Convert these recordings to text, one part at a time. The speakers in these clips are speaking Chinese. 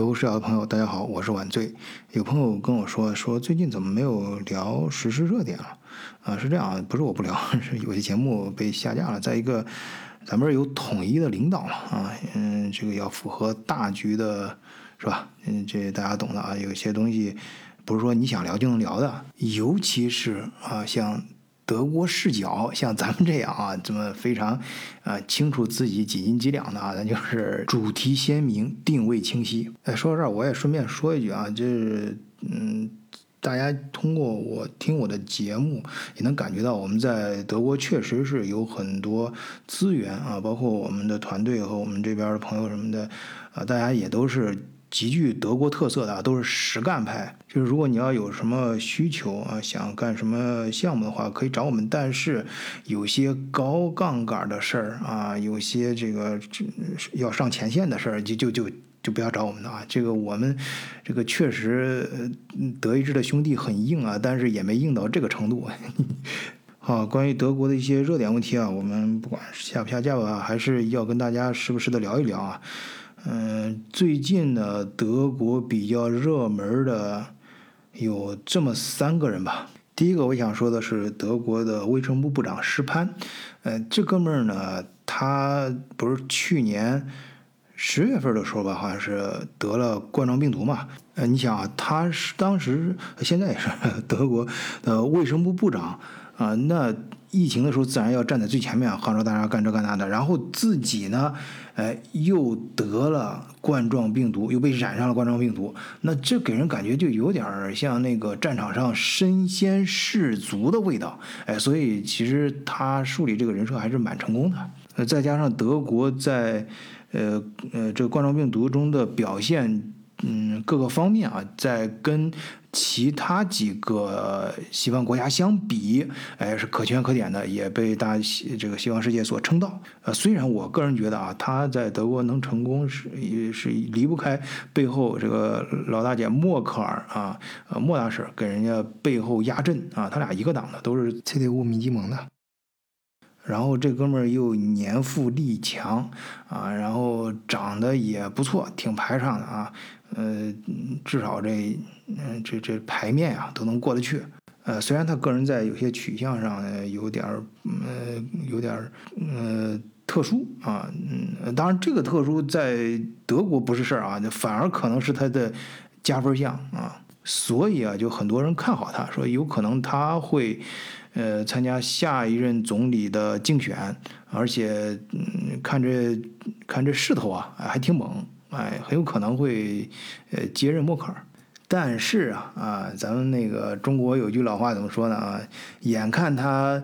德国视角的朋友，大家好，我是晚醉。有朋友跟我说，说最近怎么没有聊时事热点了？啊，是这样，不是我不聊，是有些节目被下架了。再一个，咱们这有统一的领导嘛，啊，嗯，这个要符合大局的，是吧？嗯，这大家懂的啊。有些东西不是说你想聊就能聊的，尤其是啊，像。德国视角，像咱们这样啊，这么非常，呃，清楚自己几斤几两的啊，咱就是主题鲜明，定位清晰。哎，说到这儿，我也顺便说一句啊，就是，嗯，大家通过我听我的节目，也能感觉到我们在德国确实是有很多资源啊，包括我们的团队和我们这边的朋友什么的，啊，大家也都是。极具德国特色的啊，都是实干派。就是如果你要有什么需求啊，想干什么项目的话，可以找我们。但是有些高杠杆的事儿啊，有些这个要上前线的事儿，就就就就不要找我们了啊。这个我们这个确实德意志的兄弟很硬啊，但是也没硬到这个程度。好，关于德国的一些热点问题啊，我们不管下不下架吧，还是要跟大家时不时的聊一聊啊。嗯，最近呢，德国比较热门的有这么三个人吧。第一个我想说的是德国的卫生部部长施潘，呃，这哥们儿呢，他不是去年十月份的时候吧，好像是得了冠状病毒嘛。呃，你想啊，他是当时现在也是 德国的卫生部部长啊，那。疫情的时候，自然要站在最前面，号召大家干这干那的。然后自己呢，哎，又得了冠状病毒，又被染上了冠状病毒。那这给人感觉就有点像那个战场上身先士卒的味道。哎，所以其实他树立这个人设还是蛮成功的。呃，再加上德国在，呃呃，这冠状病毒中的表现。嗯，各个方面啊，在跟其他几个西方国家相比，哎，是可圈可点的，也被大西这个西方世界所称道。呃，虽然我个人觉得啊，他在德国能成功是也是离不开背后这个老大姐默克尔啊，呃，莫大婶给人家背后压阵啊，他俩一个党的，都是 CDU 民基盟的。然后这哥们儿又年富力强啊，然后长得也不错，挺排场的啊。呃，至少这，嗯，这这牌面啊都能过得去。呃，虽然他个人在有些取向上有点儿，呃，有点儿，呃，特殊啊。嗯，当然这个特殊在德国不是事儿啊，反而可能是他的加分项啊。所以啊，就很多人看好他，说有可能他会，呃，参加下一任总理的竞选，而且，嗯，看这看这势头啊，还挺猛。哎，很有可能会，呃，接任默克尔。但是啊，啊，咱们那个中国有句老话怎么说呢？啊，眼看他，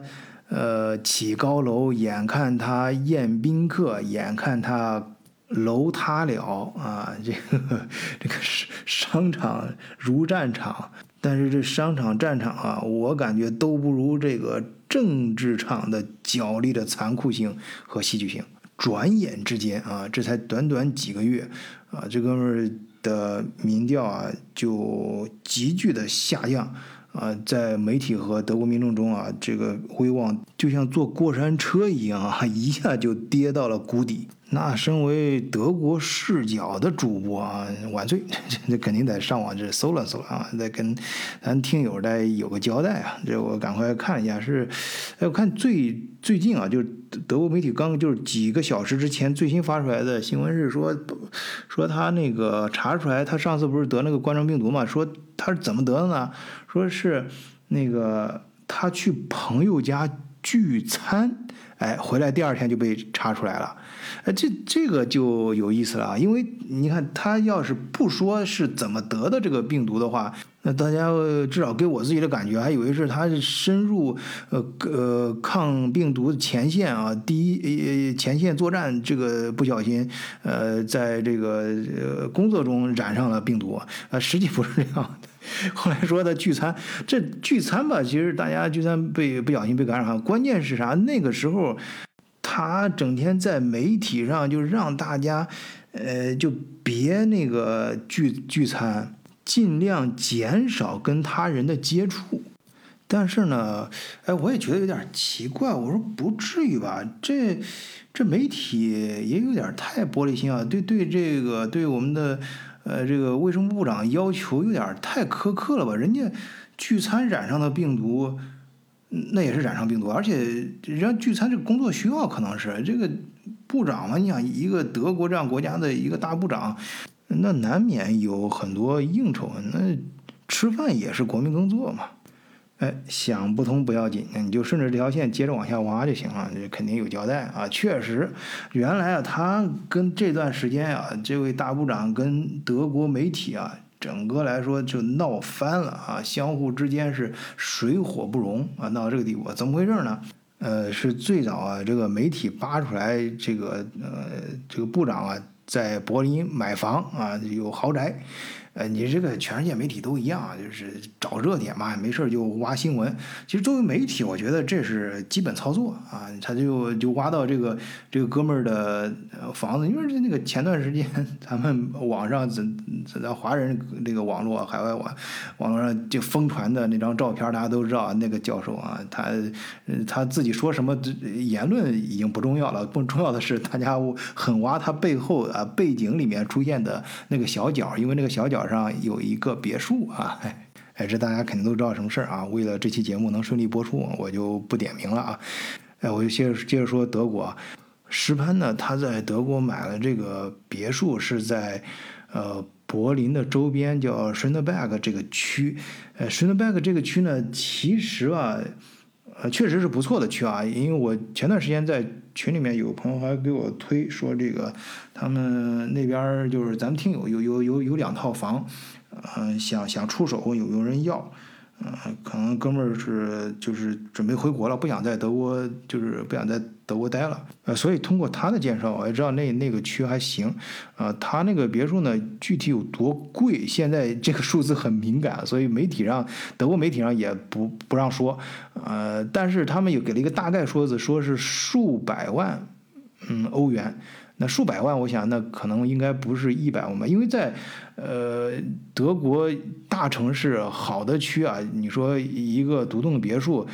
呃，起高楼，眼看他宴宾客，眼看他楼塌了啊！这个这个商商场如战场，但是这商场战场啊，我感觉都不如这个政治场的角力的残酷性和戏剧性。转眼之间啊，这才短短几个月啊，这哥们儿的民调啊就急剧的下降啊，在媒体和德国民众中啊，这个威望就像坐过山车一样啊，一下就跌到了谷底。那身为德国视角的主播啊，晚醉，这肯定得上网这搜了搜啊，再跟咱听友再有个交代啊。这我赶快看一下，是，哎，我看最最近啊，就是德国媒体刚就是几个小时之前最新发出来的新闻是说，说他那个查出来，他上次不是得那个冠状病毒嘛？说他是怎么得的呢？说是那个他去朋友家聚餐。哎，回来第二天就被查出来了，哎，这这个就有意思了啊！因为你看，他要是不说是怎么得的这个病毒的话，那大家至少给我自己的感觉，还以为是他是深入呃呃抗病毒前线啊，第一前线作战，这个不小心呃在这个呃工作中染上了病毒啊，实际不是这样的。后来说的聚餐，这聚餐吧，其实大家聚餐被不小心被感染了。关键是啥？那个时候他整天在媒体上就让大家，呃，就别那个聚聚餐，尽量减少跟他人的接触。但是呢，哎，我也觉得有点奇怪。我说不至于吧？这这媒体也有点太玻璃心啊！对对，这个对我们的。呃，这个卫生部部长要求有点太苛刻了吧？人家聚餐染上的病毒，那也是染上病毒，而且人家聚餐这个工作需要，可能是这个部长嘛？你想一个德国这样国家的一个大部长，那难免有很多应酬，那吃饭也是国民工作嘛。哎，想不通不要紧，你就顺着这条线接着往下挖就行了，这肯定有交代啊。确实，原来啊，他跟这段时间啊，这位大部长跟德国媒体啊，整个来说就闹翻了啊，相互之间是水火不容啊，闹到这个地步，怎么回事呢？呃，是最早啊，这个媒体扒出来，这个呃，这个部长啊，在柏林买房啊，有豪宅。呃，你这个全世界媒体都一样啊，就是找热点嘛，没事就挖新闻。其实作为媒体，我觉得这是基本操作啊。他就就挖到这个这个哥们儿的房子，因为那个前段时间咱们网上怎在华人这个网络海外网网络上就疯传的那张照片，大家都知道那个教授啊，他他自己说什么言论已经不重要了，更重要的是大家 很挖他背后啊背景里面出现的那个小角，因为那个小角。上有一个别墅啊，哎，这大家肯定都知道什么事儿啊。为了这期节目能顺利播出，我就不点名了啊。哎，我就接着接着说德国，石潘呢，他在德国买了这个别墅，是在呃柏林的周边，叫 s c h n e b e r g 这个区。呃 s c h n e b e r g 这个区呢，其实啊。呃，确实是不错的区啊，因为我前段时间在群里面有朋友还给我推说这个，他们那边就是咱们听友有有有有两套房，嗯，想想出手有有人要。嗯，可能哥们儿是就是准备回国了，不想在德国，就是不想在德国待了。呃，所以通过他的介绍，我也知道那那个区还行。啊，他那个别墅呢，具体有多贵，现在这个数字很敏感，所以媒体上德国媒体上也不不让说。呃，但是他们有给了一个大概说辞，说是数百万，嗯，欧元。那数百万，我想那可能应该不是一百万吧，因为在，呃，德国大城市好的区啊，你说一个独栋的别墅，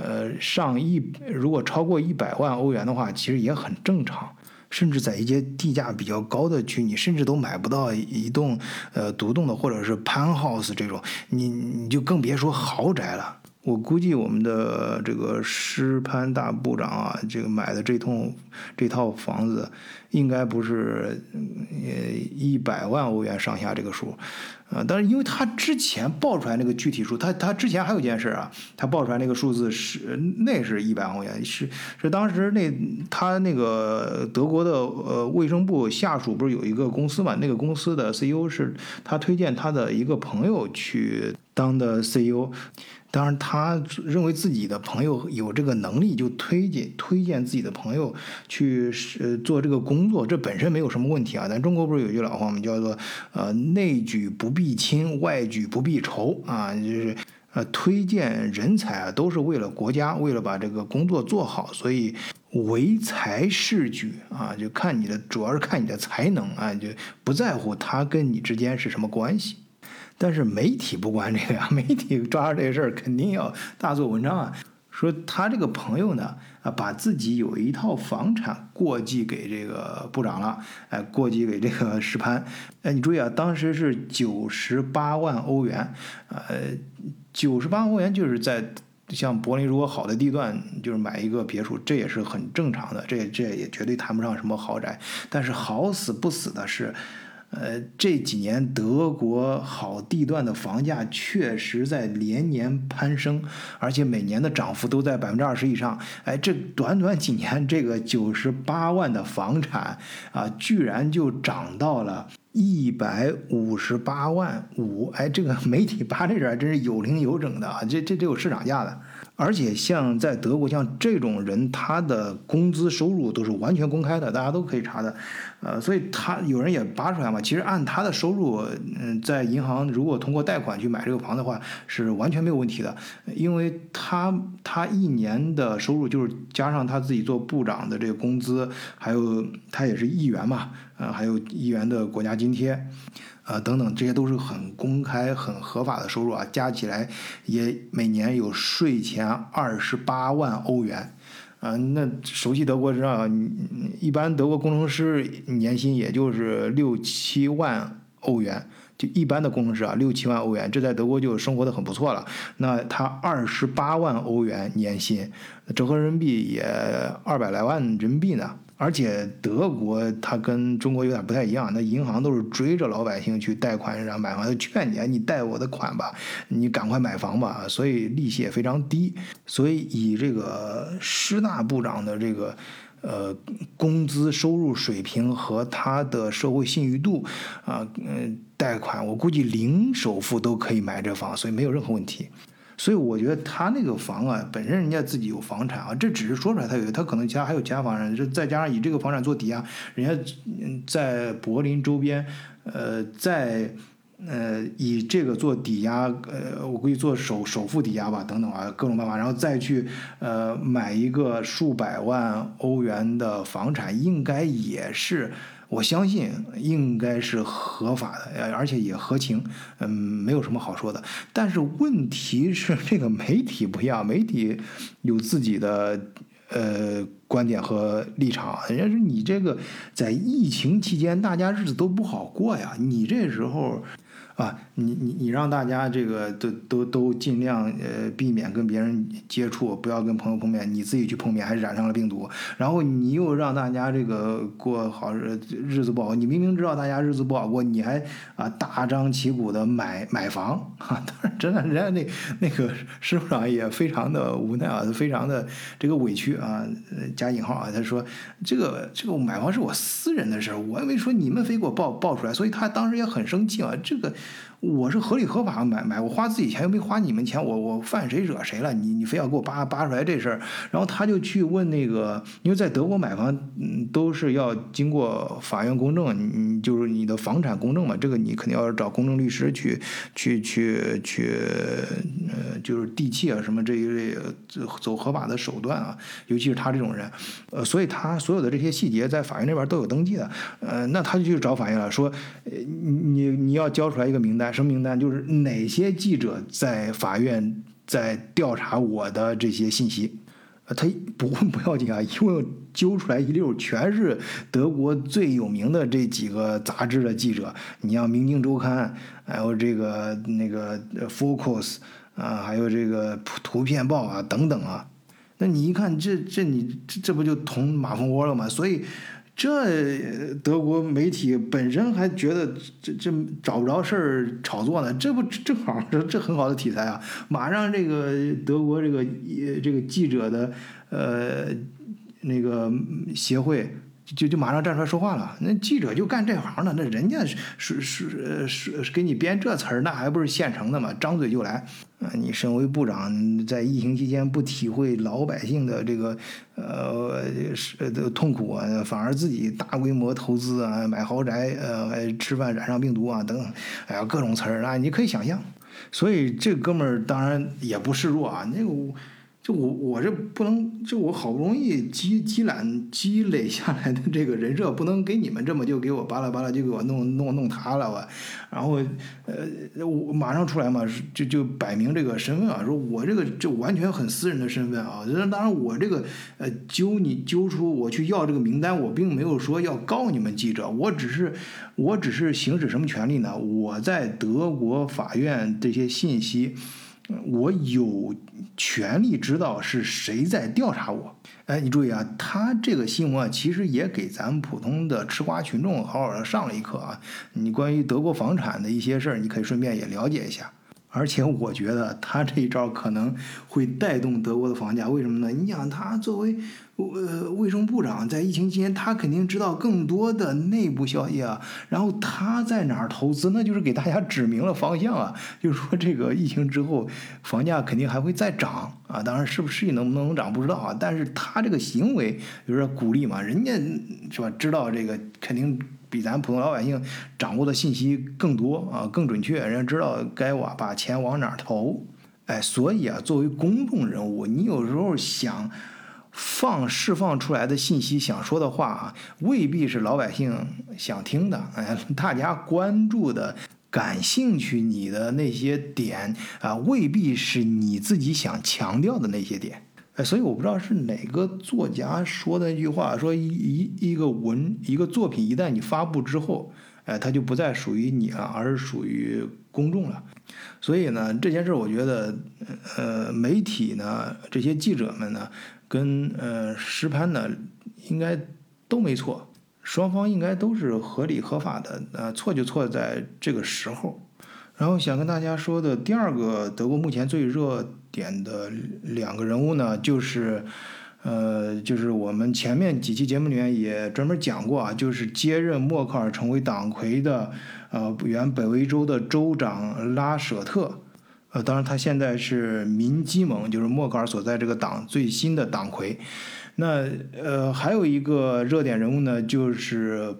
呃，上亿，如果超过一百万欧元的话，其实也很正常。甚至在一些地价比较高的区，你甚至都买不到一栋呃独栋的或者是 penthouse 这种，你你就更别说豪宅了。我估计我们的这个施潘大部长啊，这个买的这栋这套房子，应该不是呃一百万欧元上下这个数，啊，但是因为他之前报出来那个具体数，他他之前还有一件事啊，他报出来那个数字是那是一百万块钱，是是当时那他那个德国的呃卫生部下属不是有一个公司嘛，那个公司的 CEO 是他推荐他的一个朋友去当的 CEO。当然，他认为自己的朋友有这个能力，就推荐推荐自己的朋友去呃做这个工作，这本身没有什么问题啊。咱中国不是有句老话吗？叫做呃内举不避亲，外举不避仇啊，就是呃推荐人才啊，都是为了国家，为了把这个工作做好，所以唯才是举啊，就看你的，主要是看你的才能啊，就不在乎他跟你之间是什么关系。但是媒体不管这个呀，媒体抓着这个事儿肯定要大做文章啊。说他这个朋友呢，啊，把自己有一套房产过继给这个部长了，哎，过继给这个石潘。哎，你注意啊，当时是九十八万欧元，呃，九十八欧元就是在像柏林如果好的地段，就是买一个别墅，这也是很正常的，这这也绝对谈不上什么豪宅。但是好死不死的是。呃，这几年德国好地段的房价确实在连年攀升，而且每年的涨幅都在百分之二十以上。哎，这短短几年，这个九十八万的房产啊，居然就涨到了一百五十八万五。哎，这个媒体扒这点真是有零有整的啊，这这这有市场价的。而且像在德国，像这种人，他的工资收入都是完全公开的，大家都可以查的。呃，所以他有人也扒出来嘛。其实按他的收入，嗯，在银行如果通过贷款去买这个房的话，是完全没有问题的。因为他他一年的收入就是加上他自己做部长的这个工资，还有他也是议员嘛，呃，还有议员的国家津贴。啊，等等，这些都是很公开、很合法的收入啊，加起来也每年有税前二十八万欧元，啊，那熟悉德国知道，一般德国工程师年薪也就是六七万欧元。就一般的工程师啊，六七万欧元，这在德国就生活的很不错了。那他二十八万欧元年薪，折合人民币也二百来万人民币呢。而且德国它跟中国有点不太一样，那银行都是追着老百姓去贷款，然后买房，就劝你，你贷我的款吧，你赶快买房吧，所以利息也非常低。所以以这个师大部长的这个。呃，工资收入水平和他的社会信誉度，啊，嗯，贷款我估计零首付都可以买这房，所以没有任何问题。所以我觉得他那个房啊，本身人家自己有房产啊，这只是说出来他有，他可能家还有其他房产，这再加上以这个房产做抵押，人家在柏林周边，呃，在。呃，以这个做抵押，呃，我估计做首首付抵押吧，等等啊，各种办法，然后再去呃买一个数百万欧元的房产，应该也是，我相信应该是合法的，而且也合情，嗯，没有什么好说的。但是问题是，这个媒体不一样，媒体有自己的呃观点和立场，人家说你这个在疫情期间，大家日子都不好过呀，你这时候。啊，你你你让大家这个都都都尽量呃避免跟别人接触，不要跟朋友碰面，你自己去碰面还染上了病毒，然后你又让大家这个过好日日子不好，你明明知道大家日子不好过，你还啊大张旗鼓的买买房啊，当然 真的人家那那个师傅长也非常的无奈啊，非常的这个委屈啊，加引号啊，他说这个这个买房是我私人的事儿，我也没说你们非给我报报出来，所以他当时也很生气啊，这个。我是合理合法买买，我花自己钱又没花你们钱，我我犯谁惹谁了？你你非要给我扒扒出来这事儿，然后他就去问那个，因为在德国买房，嗯，都是要经过法院公证，你就是你的房产公证嘛，这个你肯定要找公证律师去去去去，呃，就是地契啊什么这一类走合法的手段啊，尤其是他这种人，呃，所以他所有的这些细节在法院那边都有登记的，呃，那他就去找法院了，说，你你你要交出来一个名单。什么名单？就是哪些记者在法院在调查我的这些信息？呃，他不问不要紧啊，一问揪出来一溜，全是德国最有名的这几个杂志的记者。你像《明镜周刊》，还有这个那个《Focus》啊，还有这个《图片报》啊等等啊。那你一看，这这你这这不就捅马蜂窝了吗？所以。这德国媒体本身还觉得这这找不着事儿炒作呢，这不 正好这这很好的题材啊！马上这个德国这个这个记者的呃那个协会。就就马上站出来说话了，那记者就干这行的，那人家是是是是给你编这词儿，那还不是现成的吗？张嘴就来。啊，你身为部长，在疫情期间不体会老百姓的这个呃是的痛苦啊，反而自己大规模投资啊，买豪宅，呃，吃饭染上病毒啊，等等，哎呀，各种词儿啊，你可以想象。所以这哥们儿当然也不示弱啊，那个。就我我这不能，就我好不容易积积攒积累下来的这个人设，不能给你们这么就给我巴拉巴拉就给我弄弄弄塌了吧？然后呃，我马上出来嘛，就就摆明这个身份啊，说我这个就完全很私人的身份啊。当然我这个呃揪你揪出我去要这个名单，我并没有说要告你们记者，我只是我只是行使什么权利呢？我在德国法院这些信息。我有权利知道是谁在调查我。哎，你注意啊，他这个新闻啊，其实也给咱们普通的吃瓜群众好好的上了一课啊。你关于德国房产的一些事儿，你可以顺便也了解一下。而且我觉得他这一招可能会带动德国的房价，为什么呢？你想，他作为呃卫生部长，在疫情期间，他肯定知道更多的内部消息啊。然后他在哪儿投资，那就是给大家指明了方向啊。就是说，这个疫情之后，房价肯定还会再涨啊。当然，是不是能不能涨不知道啊。但是他这个行为就是鼓励嘛，人家是吧？知道这个肯定。比咱普通老百姓掌握的信息更多啊，更准确，人家知道该往把钱往哪儿投，哎，所以啊，作为公众人物，你有时候想放释放出来的信息，想说的话啊，未必是老百姓想听的，哎，大家关注的、感兴趣你的那些点啊，未必是你自己想强调的那些点。哎，所以我不知道是哪个作家说的那句话，说一一一个文一个作品一旦你发布之后，哎，它就不再属于你了，而是属于公众了。所以呢，这件事我觉得，呃，媒体呢，这些记者们呢，跟呃石潘呢，应该都没错，双方应该都是合理合法的，呃，错就错在这个时候。然后想跟大家说的第二个德国目前最热点的两个人物呢，就是，呃，就是我们前面几期节目里面也专门讲过啊，就是接任默克尔成为党魁的，呃，原北威州的州长拉舍特，呃，当然他现在是民基盟，就是默克尔所在这个党最新的党魁。那呃，还有一个热点人物呢，就是。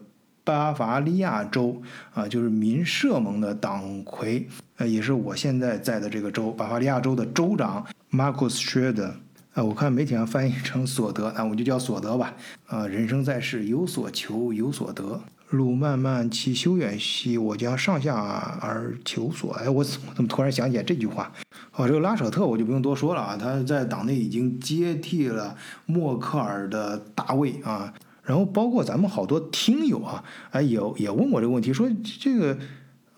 巴伐利亚州啊，就是民社盟的党魁，呃，也是我现在在的这个州——巴伐利亚州的州长 Markus Schröder。啊，我看媒体上翻译成索德，那我就叫索德吧。啊，人生在世，有所求，有所得。路漫漫其修远兮，我将上下而求索。哎，我怎么怎么突然想起来这句话？哦，这个拉舍特我就不用多说了啊，他在党内已经接替了默克尔的大位啊。然后包括咱们好多听友啊，哎，也也问我这个问题，说这个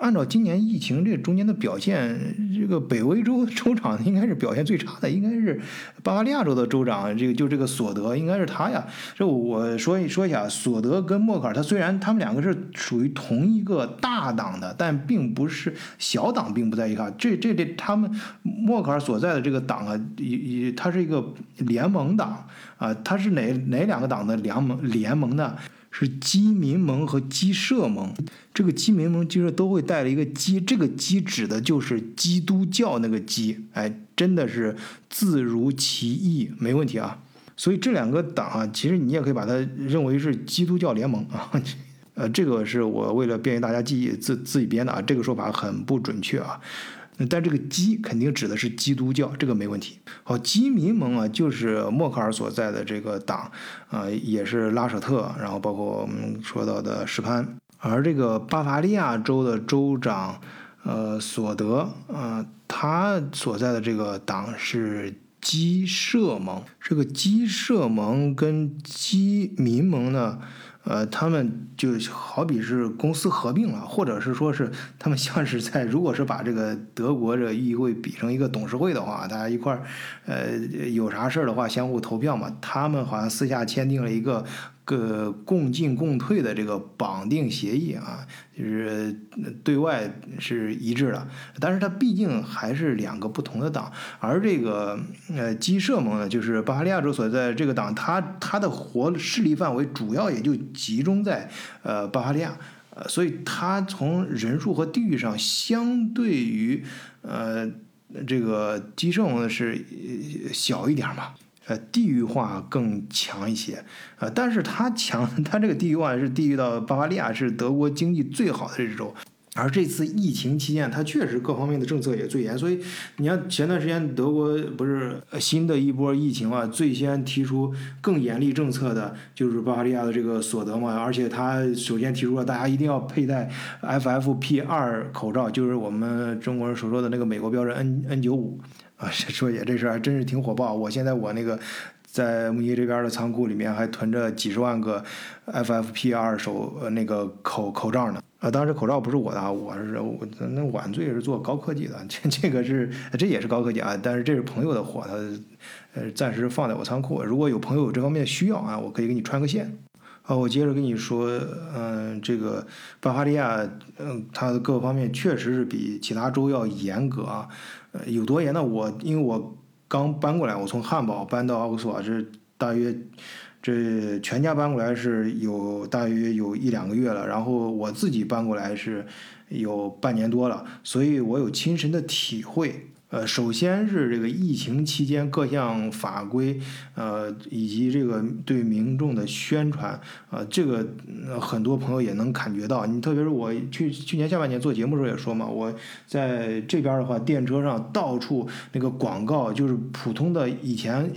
按照今年疫情这中间的表现，这个北威州州长应该是表现最差的，应该是巴伐利亚州的州长，这个就这个索德应该是他呀。这我说一说一下，索德跟默克尔，他虽然他们两个是属于同一个大党的，但并不是小党，并不在一块。这这这，他们默克尔所在的这个党啊，也也，它是一个联盟党。啊，它是哪哪两个党的联盟联盟呢？是基民盟和基社盟。这个基民盟、基社都会带了一个基，这个基指的就是基督教那个基。哎，真的是字如其意，没问题啊。所以这两个党啊，其实你也可以把它认为是基督教联盟啊。呃，这个是我为了便于大家记忆自自己编的啊，这个说法很不准确啊。但这个基肯定指的是基督教，这个没问题。好，基民盟啊，就是默克尔所在的这个党，啊，也是拉舍特，然后包括我们说到的施潘。而这个巴伐利亚州的州长，呃，索德，啊，他所在的这个党是基社盟。这个基社盟跟基民盟呢？呃，他们就好比是公司合并了，或者是说是他们像是在，如果是把这个德国这议会比成一个董事会的话，大家一块儿，呃，有啥事儿的话相互投票嘛。他们好像私下签订了一个。个共进共退的这个绑定协议啊，就是对外是一致的，但是它毕竟还是两个不同的党，而这个呃基社盟呢，就是巴伐利亚州所在这个党，它它的活势力范围主要也就集中在呃巴伐利亚，呃，所以它从人数和地域上相对于呃这个基社盟是小一点嘛。呃，地域化更强一些，呃，但是它强，它这个地域化是地域到巴伐利亚是德国经济最好的这州，而这次疫情期间，它确实各方面的政策也最严，所以你看前段时间德国不是新的一波疫情嘛，最先提出更严厉政策的就是巴伐利亚的这个所得嘛，而且他首先提出了大家一定要佩戴 FFP 二口罩，就是我们中国人所说的那个美国标准 N N 九五。啊，说也这事儿还真是挺火爆。我现在我那个在慕尼这边的仓库里面还囤着几十万个 FFP 二手呃那个口口罩呢。啊，当然这口罩不是我的，我是我那晚醉是做高科技的，这这个是这也是高科技啊。但是这是朋友的货，他呃暂时放在我仓库。如果有朋友有这方面需要啊，我可以给你穿个线。啊，我接着跟你说，嗯，这个巴伐利亚，嗯，它的各个方面确实是比其他州要严格啊。呃，有多严呢？我因为我刚搬过来，我从汉堡搬到奥克索，这大约这全家搬过来是有大约有一两个月了，然后我自己搬过来是有半年多了，所以我有亲身的体会。呃，首先是这个疫情期间各项法规，呃，以及这个对民众的宣传，呃，这个很多朋友也能感觉到。你特别是我去去年下半年做节目时候也说嘛，我在这边的话，电车上到处那个广告，就是普通的以前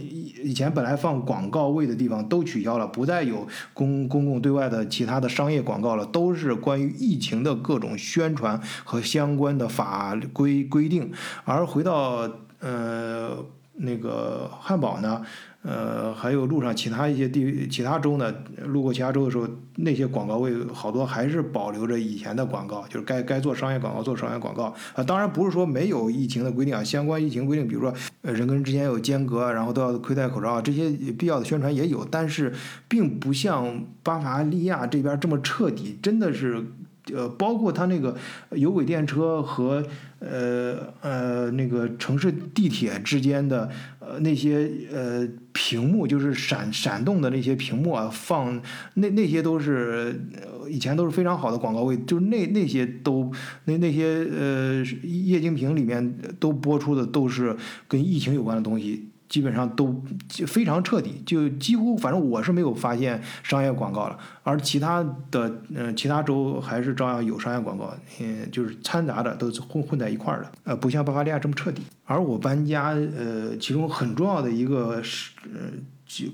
以前本来放广告位的地方都取消了，不再有公公共对外的其他的商业广告了，都是关于疫情的各种宣传和相关的法规规定，而回。到呃那个汉堡呢，呃，还有路上其他一些地其他州呢，路过其他州的时候，那些广告位好多还是保留着以前的广告，就是该该做商业广告做商业广告啊。当然不是说没有疫情的规定啊，相关疫情规定，比如说人跟人之间有间隔，然后都要佩戴口罩，这些必要的宣传也有，但是并不像巴伐利亚这边这么彻底，真的是。呃，包括它那个有轨电车和呃呃那个城市地铁之间的呃那些呃屏幕，就是闪闪动的那些屏幕啊，放那那些都是以前都是非常好的广告位，就是那那些都那那些呃液晶屏里面都播出的都是跟疫情有关的东西。基本上都就非常彻底，就几乎反正我是没有发现商业广告了，而其他的嗯其他州还是照样有商业广告，嗯就是掺杂的都是混混在一块儿的，呃不像巴伐利亚这么彻底。而我搬家，呃其中很重要的一个是呃。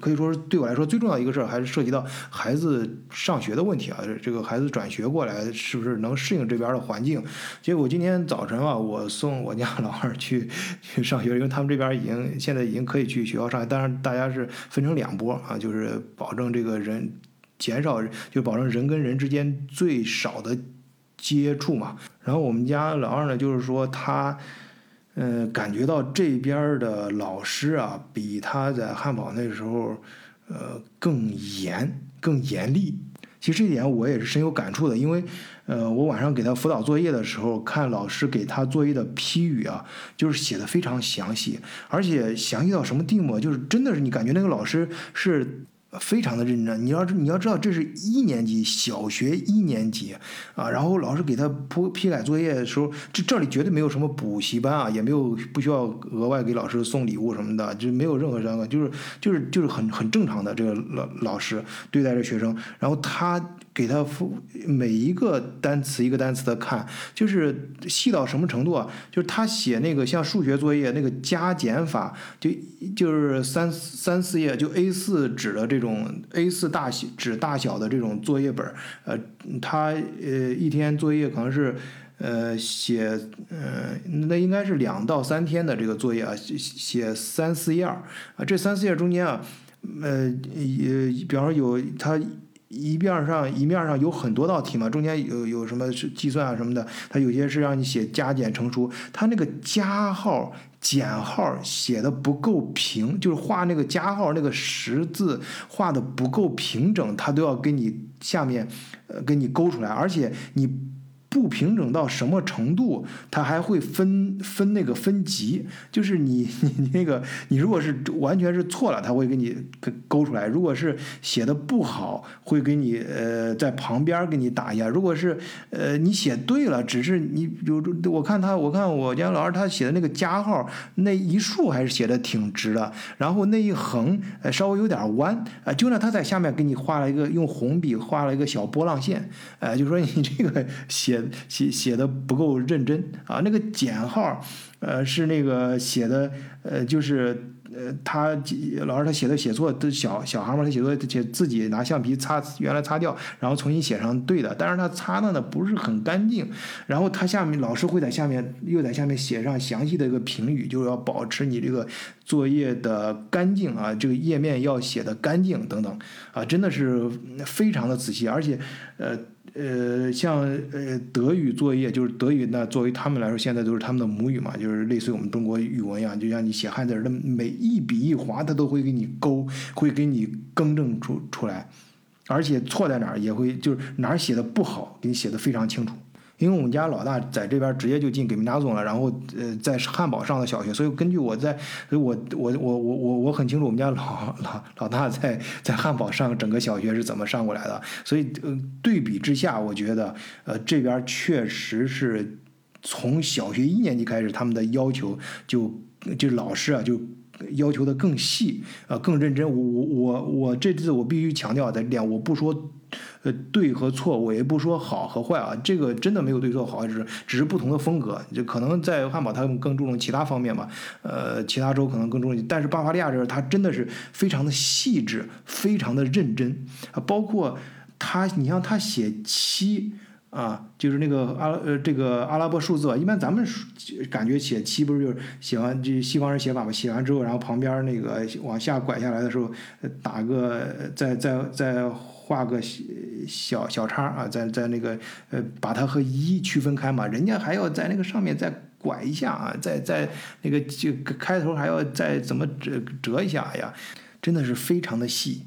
可以说是对我来说最重要一个事儿，还是涉及到孩子上学的问题啊。这个孩子转学过来，是不是能适应这边的环境？结果今天早晨啊，我送我家老二去去上学，因为他们这边已经现在已经可以去学校上学，当然大家是分成两波啊，就是保证这个人减少，就保证人跟人之间最少的接触嘛。然后我们家老二呢，就是说他。嗯，感觉到这边的老师啊，比他在汉堡那时候，呃，更严、更严厉。其实这一点我也是深有感触的，因为，呃，我晚上给他辅导作业的时候，看老师给他作业的批语啊，就是写的非常详细，而且详细到什么地步？就是真的是你感觉那个老师是。非常的认真，你要你要知道，这是一年级，小学一年级啊。然后老师给他批批改作业的时候，这这里绝对没有什么补习班啊，也没有不需要额外给老师送礼物什么的，就没有任何这样的，就是就是就是很很正常的这个老老师对待这学生。然后他。给他复每一个单词一个单词的看，就是细到什么程度啊？就是他写那个像数学作业那个加减法，就就是三三四页就 A 四纸的这这种 A 四大小纸大小的这种作业本呃，他呃一天作业可能是呃写呃那应该是两到三天的这个作业啊，写三四页啊，这三四页中间啊，呃也比方说有他。一面上一面上有很多道题嘛，中间有有什么是计算啊什么的，它有些是让你写加减乘除，它那个加号减号写的不够平，就是画那个加号那个十字画的不够平整，它都要给你下面呃给你勾出来，而且你。不平整到什么程度，它还会分分那个分级，就是你 你那个你如果是完全是错了，它会给你勾出来；如果是写的不好，会给你呃在旁边给你打一下；如果是呃你写对了，只是你比如我看他我看我家老二他写的那个加号那一竖还是写的挺直的，然后那一横呃稍微有点弯啊，就那他在下面给你画了一个用红笔画了一个小波浪线，呃就说你这个写。写写的不够认真。啊，那个减号，呃，是那个写的，呃，就是呃，他老师他写的写错都小小孩嘛，他写错写自己拿橡皮擦原来擦掉，然后重新写上对的，但是他擦的呢不是很干净，然后他下面老师会在下面又在下面写上详细的一个评语，就是要保持你这个作业的干净啊，这个页面要写的干净等等。啊，真的是非常的仔细，而且呃。呃，像呃德语作业，就是德语，呢作为他们来说，现在都是他们的母语嘛，就是类似于我们中国语文一样，就像你写汉字的每一笔一划，他都会给你勾，会给你更正出出来，而且错在哪儿也会，就是哪儿写的不好，给你写的非常清楚。因为我们家老大在这边直接就进给明达总了，然后呃在汉堡上的小学，所以根据我在，所以我我我我我我很清楚我们家老老老大在在汉堡上整个小学是怎么上过来的，所以呃对比之下，我觉得呃这边确实是从小学一年级开始，他们的要求就就老师啊就要求的更细啊更认真，我我我这次我必须强调在这点，我不说。呃，对和错，我也不说好和坏啊，这个真的没有对错好，只是只是不同的风格。就可能在汉堡，他们更注重其他方面吧，呃，其他州可能更注重，但是巴伐利亚这儿，他真的是非常的细致，非常的认真啊，包括他，你像他写七，啊，就是那个阿呃这个阿拉伯数字，一般咱们感觉写七不是就是写完这西方人写法嘛，写完之后，然后旁边那个往下拐下来的时候，打个再再再画个小小叉啊，在在那个呃把它和一区分开嘛，人家还要在那个上面再拐一下啊，再再那个就开头还要再怎么折折一下，哎呀，真的是非常的细。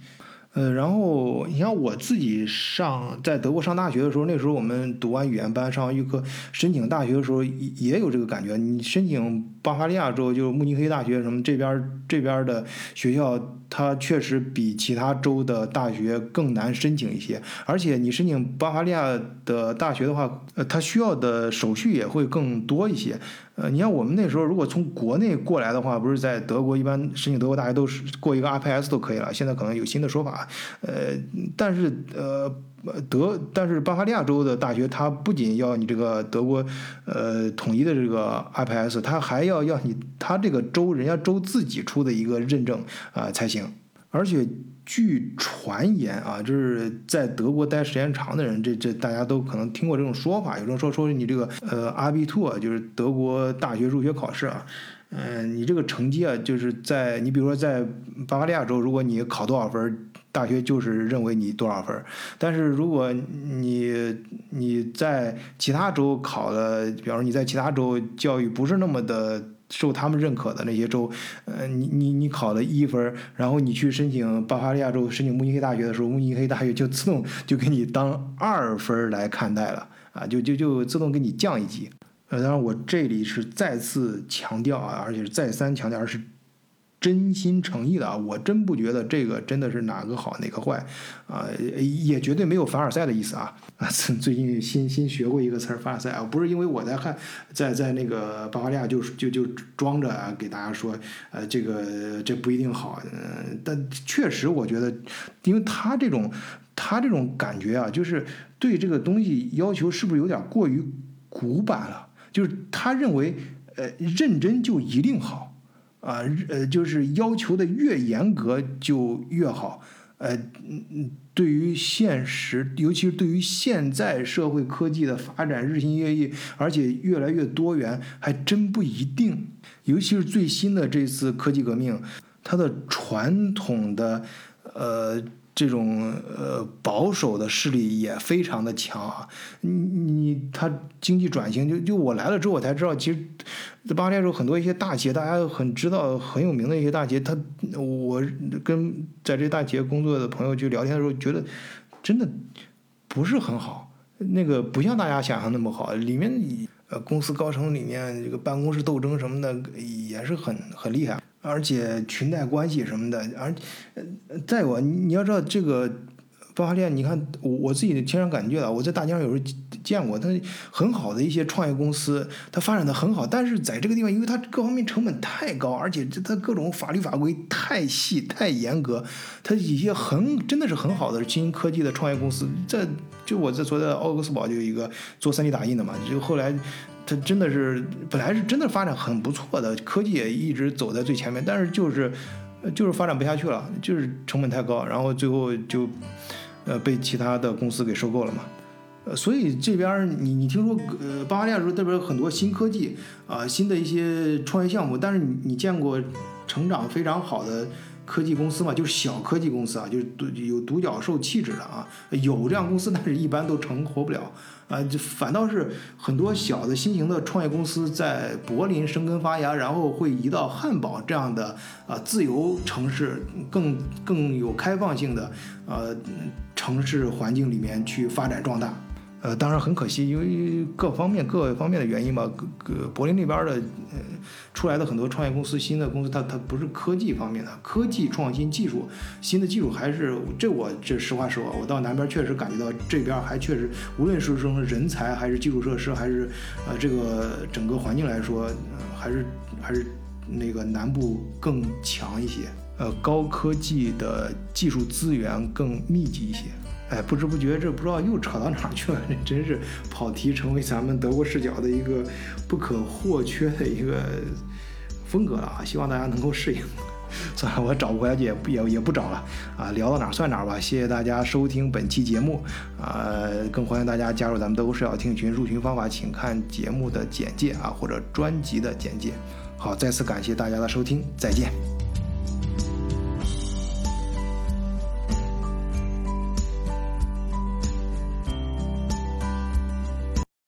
呃，然后你像我自己上在德国上大学的时候，那时候我们读完语言班，上完预科，申请大学的时候也有这个感觉。你申请巴伐利亚州，就是慕尼黑大学什么这边这边的学校，它确实比其他州的大学更难申请一些。而且你申请巴伐利亚的大学的话，呃，它需要的手续也会更多一些。呃，你像我们那时候，如果从国内过来的话，不是在德国一般申请德国大学都是过一个 IPS 都可以了。现在可能有新的说法，呃，但是呃德，但是巴伐利亚州的大学，它不仅要你这个德国呃统一的这个 IPS，它还要要你它这个州人家州自己出的一个认证啊才行，而且。据传言啊，就是在德国待时间长的人，这这大家都可能听过这种说法。有人说说你这个呃 RB2 啊，就是德国大学入学考试啊，嗯，你这个成绩啊，就是在你比如说在巴伐利亚州，如果你考多少分，大学就是认为你多少分。但是如果你你在其他州考的，比方说你在其他州教育不是那么的。受他们认可的那些州，呃，你你你考了一分，然后你去申请巴伐利亚州申请慕尼黑大学的时候，慕尼黑大学就自动就给你当二分来看待了，啊，就就就自动给你降一级。呃，当然我这里是再次强调啊，而且是再三强调而是。真心诚意的啊，我真不觉得这个真的是哪个好哪个坏，啊，也绝对没有凡尔赛的意思啊啊！最近新新学过一个词儿凡尔赛啊，不是因为我在看，在在那个巴伐利亚就就就装着啊，给大家说，呃，这个这不一定好，嗯，但确实我觉得，因为他这种他这种感觉啊，就是对这个东西要求是不是有点过于古板了？就是他认为，呃，认真就一定好。啊，呃，就是要求的越严格就越好，呃，对于现实，尤其是对于现在社会科技的发展日新月异，而且越来越多元，还真不一定。尤其是最新的这次科技革命，它的传统的，呃。这种呃保守的势力也非常的强啊！你你他经济转型就就我来了之后我才知道，其实在八年时候很多一些大企业，大家很知道很有名的一些大企业，他我跟在这大企业工作的朋友去聊天的时候，觉得真的不是很好，那个不像大家想象那么好，里面呃公司高层里面这个办公室斗争什么的也是很很厉害。而且裙带关系什么的，而再有你要知道这个巴伐利亚，你看我我自己的亲身感觉啊，我在大街上有时候见过，它很好的一些创业公司，它发展的很好，但是在这个地方，因为它各方面成本太高，而且它各种法律法规太细太严格，它一些很真的是很好的新兴科技的创业公司，在就我在昨天奥格斯堡就有一个做 3D 打印的嘛，就后来。它真的是本来是真的发展很不错的，科技也一直走在最前面，但是就是，就是发展不下去了，就是成本太高，然后最后就，呃，被其他的公司给收购了嘛。呃，所以这边你你听说，呃，巴伐利亚州这边很多新科技啊，新的一些创业项目，但是你你见过成长非常好的科技公司嘛？就是小科技公司啊，就是独有独角兽气质的啊，有这样公司，但是一般都成活不了。啊，就反倒是很多小的新型的创业公司在柏林生根发芽，然后会移到汉堡这样的啊自由城市，更更有开放性的呃城市环境里面去发展壮大。呃，当然很可惜，因为各方面各方面的原因吧，各各柏林那边的呃出来的很多创业公司，新的公司，它它不是科技方面的，科技创新技术，新的技术还是这我这实话实说，我到南边确实感觉到这边还确实，无论是从人才还是基础设施，还是呃这个整个环境来说，还是还是那个南部更强一些，呃高科技的技术资源更密集一些。哎，不知不觉这不知道又扯到哪去了，这真是跑题，成为咱们德国视角的一个不可或缺的一个风格了啊！希望大家能够适应。算了，我找不回来也也也不找了啊，聊到哪儿算哪儿吧。谢谢大家收听本期节目啊，更欢迎大家加入咱们德国视角听群，入群方法请看节目的简介啊或者专辑的简介。好，再次感谢大家的收听，再见。